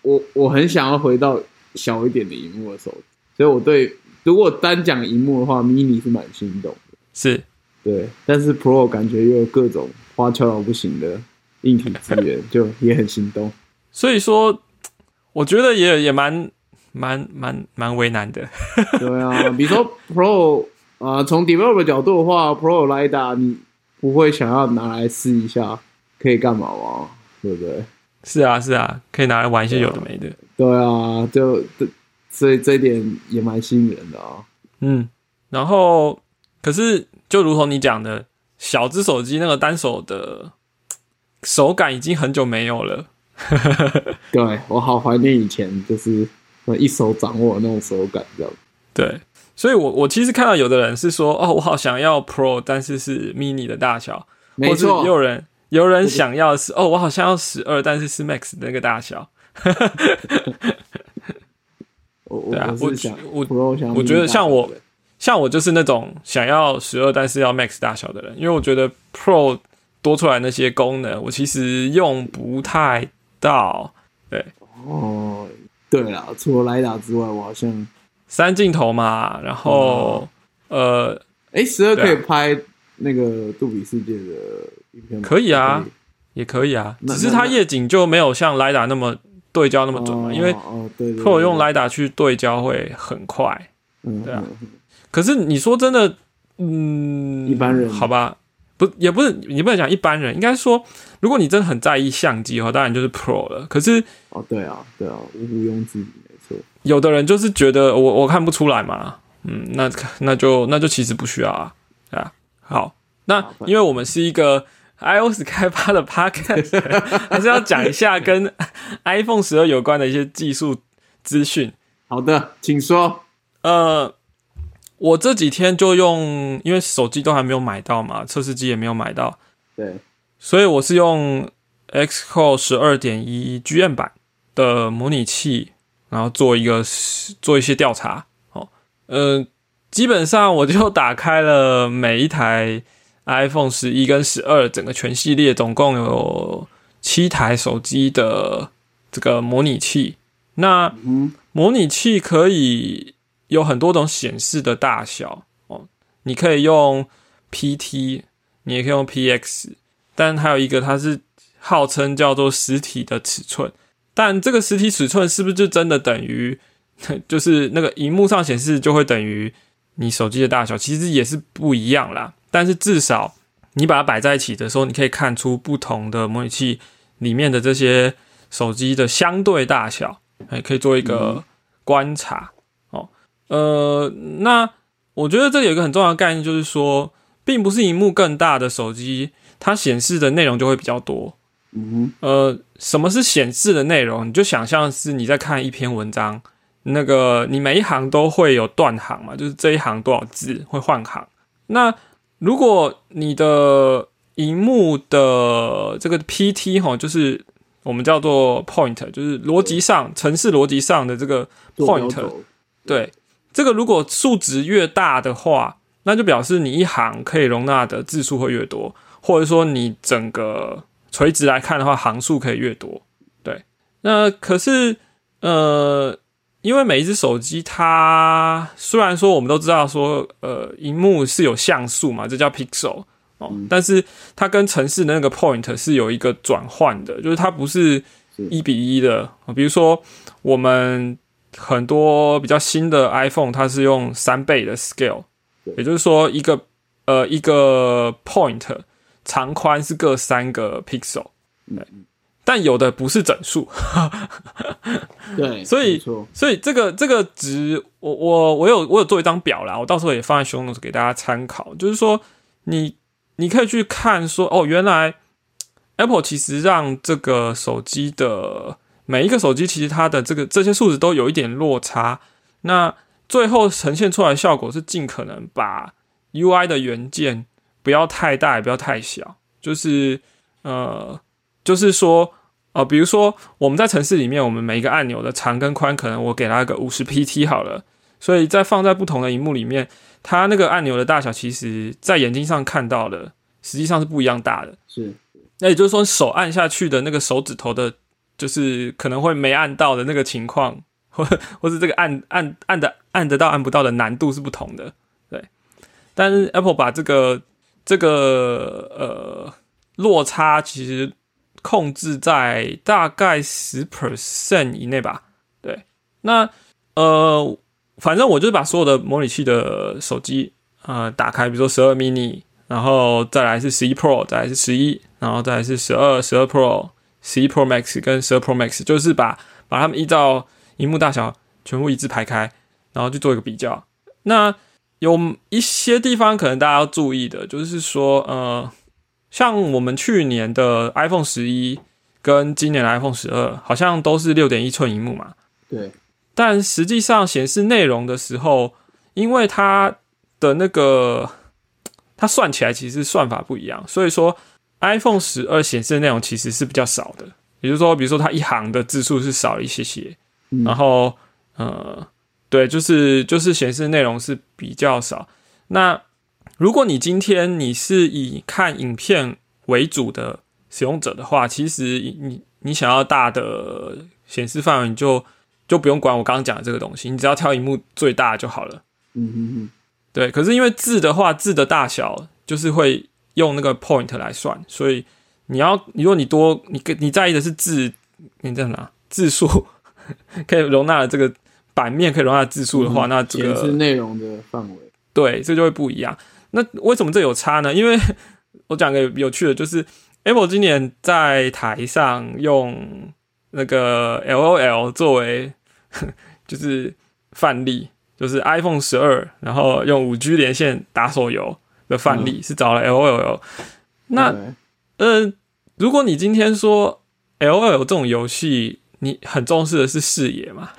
B: 我我很想要回到小一点的荧幕的手机，所以我对如果单讲荧幕的话，mini 是蛮心动的。
A: 是，
B: 对，但是 Pro 感觉又有各种花俏到不行的硬体资源，就也很心动。
A: 所以说，我觉得也也蛮。蛮蛮蛮为难的，
B: 对啊，比如说 Pro 啊，从 developer 角度的话，Pro LiDAR 你不会想要拿来试一下，可以干嘛吗？对不对？
A: 是啊是啊，可以拿来玩一些有的没的。
B: 对啊，就这所以这一点也蛮吸引人的啊。
A: 嗯，然后可是就如同你讲的，小只手机那个单手的手感已经很久没有了。
B: 对我好怀念以前，就是。一手掌握那种手感，这样
A: 对，所以，我我其实看到有的人是说，哦，我好想要 Pro，但是是 Mini 的大小，
B: 没错。
A: 有人有人想要是，哦，我好像要十二，但是是 Max 的那个大小。
B: 对啊，我我
A: 我觉得像我像我就是那种想要十二，但是要 Max 大小的人，因为我觉得 Pro 多出来那些功能，我其实用不太到。对，
B: 哦。对啦，除了莱达之外，我好像
A: 三镜头嘛，然后呃，
B: 哎，十二可以拍那个杜比世界的影片，
A: 可以啊，也可以啊，只是它夜景就没有像莱达那么对焦那么准嘛，因为 Pro 用莱达去对焦会很快，嗯对啊。可是你说真的，嗯，
B: 一般人
A: 好吧。不，也不是你不能讲一般人，应该说，如果你真的很在意相机的话，当然就是 Pro 了。可是，
B: 哦，对啊，对啊，毋庸置疑，没错。
A: 有的人就是觉得我我看不出来嘛，嗯，那那就那就其实不需要啊，啊，好，那因为我们是一个 iOS 开发的 Podcast，还是要讲一下跟 iPhone 十二有关的一些技术资讯。
B: 好的，请说。
A: 呃。我这几天就用，因为手机都还没有买到嘛，测试机也没有买到，
B: 对，
A: 所以我是用 Xcode 十二点一 GM 版的模拟器，然后做一个做一些调查。哦，呃，基本上我就打开了每一台 iPhone 十一跟十二整个全系列，总共有七台手机的这个模拟器。那模拟器可以。有很多种显示的大小哦，你可以用 PT，你也可以用 PX，但还有一个它是号称叫做实体的尺寸，但这个实体尺寸是不是就真的等于，就是那个荧幕上显示就会等于你手机的大小？其实也是不一样啦。但是至少你把它摆在一起的时候，你可以看出不同的模拟器里面的这些手机的相对大小，还可以做一个观察哦。呃，那我觉得这里有一个很重要的概念，就是说，并不是荧幕更大的手机，它显示的内容就会比较多。
B: 嗯
A: 呃，什么是显示的内容？你就想象是你在看一篇文章，那个你每一行都会有断行嘛，就是这一行多少字会换行。那如果你的荧幕的这个 PT 哈，就是我们叫做 point，就是逻辑上、程式逻辑上的这个 point，对，这个如果数值越大的话，那就表示你一行可以容纳的字数会越多，或者说你整个垂直来看的话，行数可以越多。对，那可是呃，因为每一只手机它虽然说我们都知道说呃，荧幕是有像素嘛，这叫 pixel 哦，但是它跟城市的那个 point 是有一个转换的，就是它不是一比一的。比如说我们很多比较新的 iPhone，它是用三倍的 scale。也就是说，一个呃一个 point 长宽是各三个 pixel，对，但有的不是整数，
B: 对，
A: 所以所以这个这个值，我我我有我有做一张表啦，我到时候也放在熊 notes 给大家参考。就是说，你你可以去看说，哦，原来 Apple 其实让这个手机的每一个手机，其实它的这个这些数值都有一点落差，那。最后呈现出来的效果是尽可能把 UI 的元件不要太大也不要太小，就是呃，就是说呃，比如说我们在城市里面，我们每一个按钮的长跟宽，可能我给它个五十 pt 好了，所以在放在不同的荧幕里面，它那个按钮的大小，其实在眼睛上看到的，实际上是不一样大的。
B: 是，
A: 那也就是说，手按下去的那个手指头的，就是可能会没按到的那个情况。或或是这个按按按的按得到按不到的难度是不同的，对。但是 Apple 把这个这个呃落差其实控制在大概十 percent 以内吧，对。那呃，反正我就是把所有的模拟器的手机呃打开，比如说十二 mini，然后再来是十一 Pro，再来是十一，然后再来是十二、十二 Pro、十一 Pro Max 跟十二 Pro Max，就是把把它们依照荧幕大小全部一字排开，然后去做一个比较。那有一些地方可能大家要注意的，就是说，呃，像我们去年的 iPhone 十一跟今年的 iPhone 十二，好像都是六点一寸荧幕嘛。
B: 对。
A: 但实际上显示内容的时候，因为它的那个它算起来其实算法不一样，所以说 iPhone 十二显示的内容其实是比较少的。也就是说，比如说它一行的字数是少一些些。然后，呃，对，就是就是显示内容是比较少。那如果你今天你是以看影片为主的使用者的话，其实你你想要大的显示范围，你就就不用管我刚刚讲的这个东西，你只要挑荧幕最大就好了。
B: 嗯嗯嗯，
A: 对。可是因为字的话，字的大小就是会用那个 point 来算，所以你要如果你多你你在意的是字，你在哪字数？可以容纳的这个版面可以容纳字数的话，那这个
B: 是内容的范围，
A: 对，这就会不一样。那为什么这有差呢？因为 我讲个有趣的，就是 Apple 今年在台上用那个 LOL 作为 就是范例，就是 iPhone 十二，然后用五 G 连线打手游的范例，是找了 LOL。那呃，如果你今天说 LOL 这种游戏，你很重视的是视野嘛？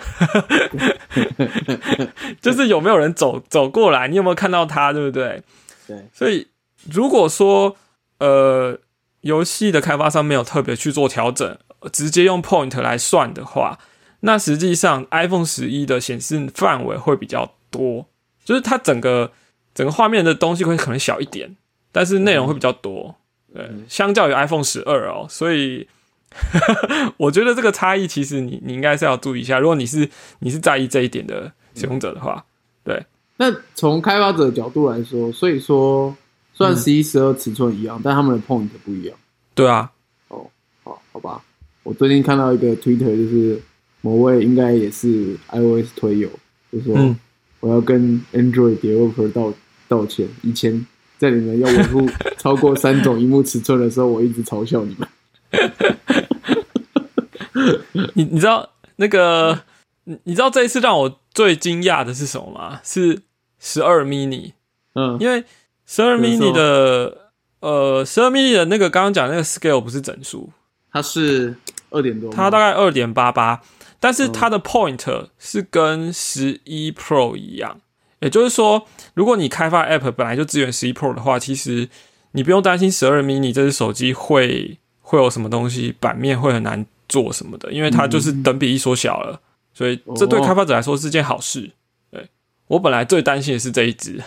A: 就是有没有人走走过来，你有没有看到他，对不对？
B: 对。
A: 所以如果说呃游戏的开发商没有特别去做调整，直接用 point 来算的话，那实际上 iPhone 十一的显示范围会比较多，就是它整个整个画面的东西会可能小一点，但是内容会比较多。对，相较于 iPhone 十二哦，所以。我觉得这个差异其实你你应该是要注意一下。如果你是你是在意这一点的使用者的话，对。
B: 那从开发者的角度来说，所以说虽然十一、十二尺寸一样，但他们的 point 不一样。
A: 对啊。
B: 哦，好，好吧。我最近看到一个 Twitter，就是某位应该也是 iOS 推友，就说我要跟 Android developer 道道歉。以前在你们要维护 超过三种荧幕尺寸的时候，我一直嘲笑你们。
A: 你你知道那个你你知道这一次让我最惊讶的是什么吗？是十二 mini，嗯，因为十二 mini 的呃十二 mini 的那个刚刚讲那个 scale 不是整数，
B: 它是二点多，
A: 它大概二点八八，但是它的 point 是跟十一 Pro 一样，也就是说，如果你开发 app 本来就支援十一 Pro 的话，其实你不用担心十二 mini 这只手机会会有什么东西版面会很难。做什么的？因为它就是等比例缩小了，所以这对开发者来说是件好事。对我本来最担心的是这一只，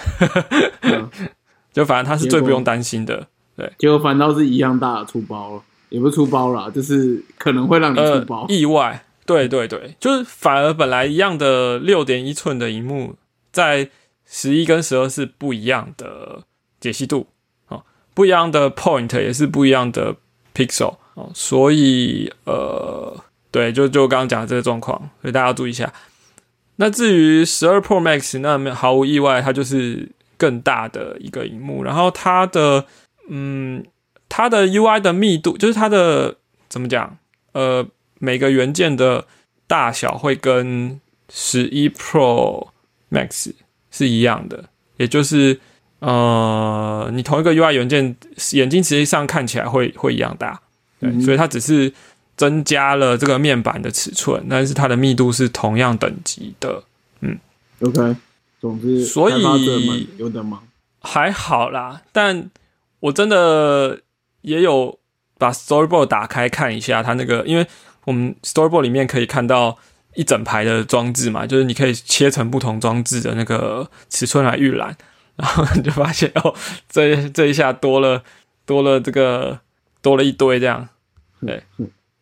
A: 就反正它是最不用担心的。对，
B: 结果反倒是一样大的出包了，也不出包了，就是可能会让你出包
A: 意外。对对对，就是反而本来一样的六点一寸的荧幕，在十一跟十二是不一样的解析度啊，不一样的 point 也是不一样的 pixel。哦，所以呃，对，就就刚刚讲的这个状况，所以大家要注意一下。那至于十二 Pro Max，那毫无意外，它就是更大的一个荧幕，然后它的嗯，它的 UI 的密度，就是它的怎么讲？呃，每个元件的大小会跟十一 Pro Max 是一样的，也就是呃，你同一个 UI 元件，眼睛实际上看起来会会一样大。对，所以它只是增加了这个面板的尺寸，但是它的密度是同样等级的。嗯
B: ，OK。总之，
A: 所以
B: 有点忙
A: 还好啦。但我真的也有把 Storyboard 打开看一下，它那个，因为我们 Storyboard 里面可以看到一整排的装置嘛，就是你可以切成不同装置的那个尺寸来预览，然后你就发现哦，这这一下多了多了这个多了一堆这样。对，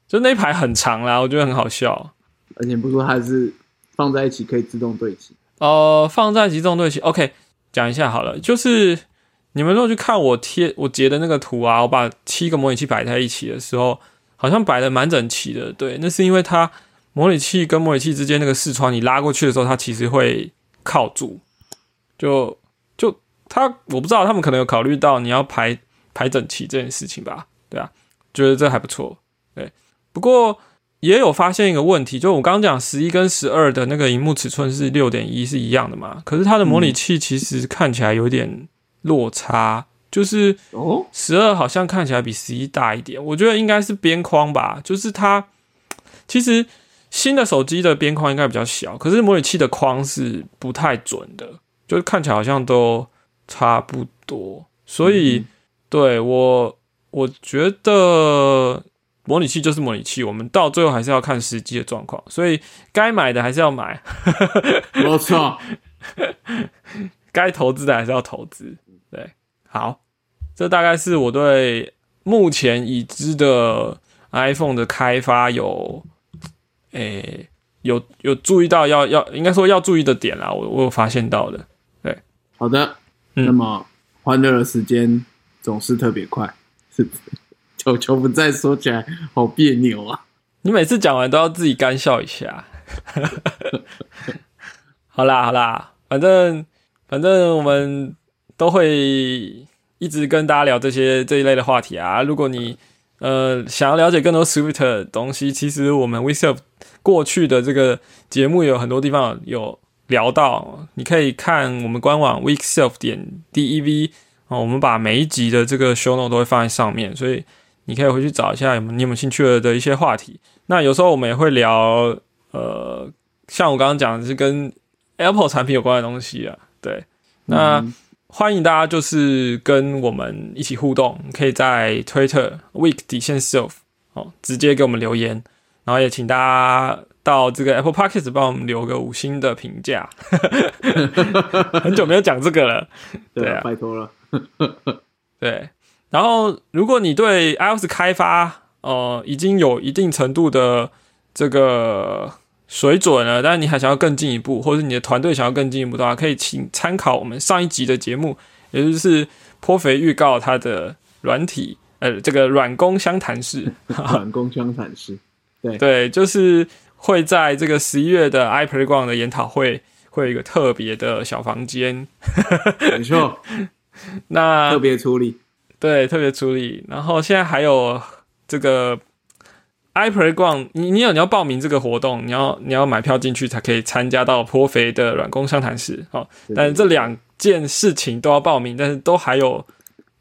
A: 就那一排很长啦，我觉得很好笑。
B: 而且不说它是放在一起可以自动对齐
A: 哦，放在一起自动对齐。OK，讲一下好了，就是你们如果去看我贴我截的那个图啊，我把七个模拟器摆在一起的时候，好像摆的蛮整齐的。对，那是因为它模拟器跟模拟器之间那个视窗，你拉过去的时候，它其实会靠住。就就它，我不知道他们可能有考虑到你要排排整齐这件事情吧？对啊。觉得这还不错，对。不过也有发现一个问题，就我刚刚讲十一跟十二的那个荧幕尺寸是六点一是一样的嘛？可是它的模拟器其实看起来有点落差，就是哦，十二好像看起来比十一大一点。我觉得应该是边框吧，就是它其实新的手机的边框应该比较小，可是模拟器的框是不太准的，就是看起来好像都差不多。所以对我。我觉得模拟器就是模拟器，我们到最后还是要看实际的状况，所以该买的还是要买，
B: 没错，
A: 该投资的还是要投资。对，好，这大概是我对目前已知的 iPhone 的开发有，诶，有有注意到要要应该说要注意的点啦，我我有发现到的。对，
B: 好的，那么欢乐的时间总是特别快。是 球球不再说起来好别扭啊！
A: 你每次讲完都要自己干笑一下。好啦好啦，反正反正我们都会一直跟大家聊这些这一类的话题啊。如果你呃想要了解更多 Swift 的东西，其实我们 WeSelf 过去的这个节目有很多地方有聊到，你可以看我们官网 WeSelf 点 dev。哦，我们把每一集的这个 show note 都会放在上面，所以你可以回去找一下有你有没有兴趣的的一些话题。那有时候我们也会聊，呃，像我刚刚讲的是跟 Apple 产品有关的东西啊。对，那欢迎大家就是跟我们一起互动，可以在 Twitter week 底线 self 哦，直接给我们留言，然后也请大家到这个 Apple Podcast 帮我们留个五星的评价。很久没有讲这个了，对啊，
B: 拜托了。
A: 对，然后如果你对 iOS 开发呃已经有一定程度的这个水准了，但是你还想要更进一步，或者你的团队想要更进一步的话，可以请参考我们上一集的节目，也就是颇肥预告它的软体呃这个软工相谈室，
B: 软工相谈室，对
A: 对，就是会在这个十一月的 iPlayground 的研讨会会有一个特别的小房间，
B: 没错。
A: 那
B: 特别处理，
A: 对，特别处理。然后现在还有这个 iPlay 逛，你你有你要报名这个活动，你要你要买票进去才可以参加到颇肥的软工商谈室哦。但是这两件事情都要报名，但是都还有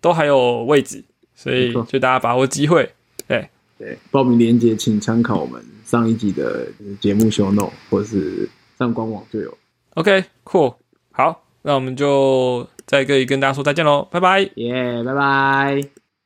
A: 都还有位置，所以就大家把握机会。对
B: 对，报名链接请参考我们上一集的节目 show note，或是上官网就有。
A: OK，cool，好，那我们就再可以跟大家说再见喽，拜拜，
B: 耶，拜拜。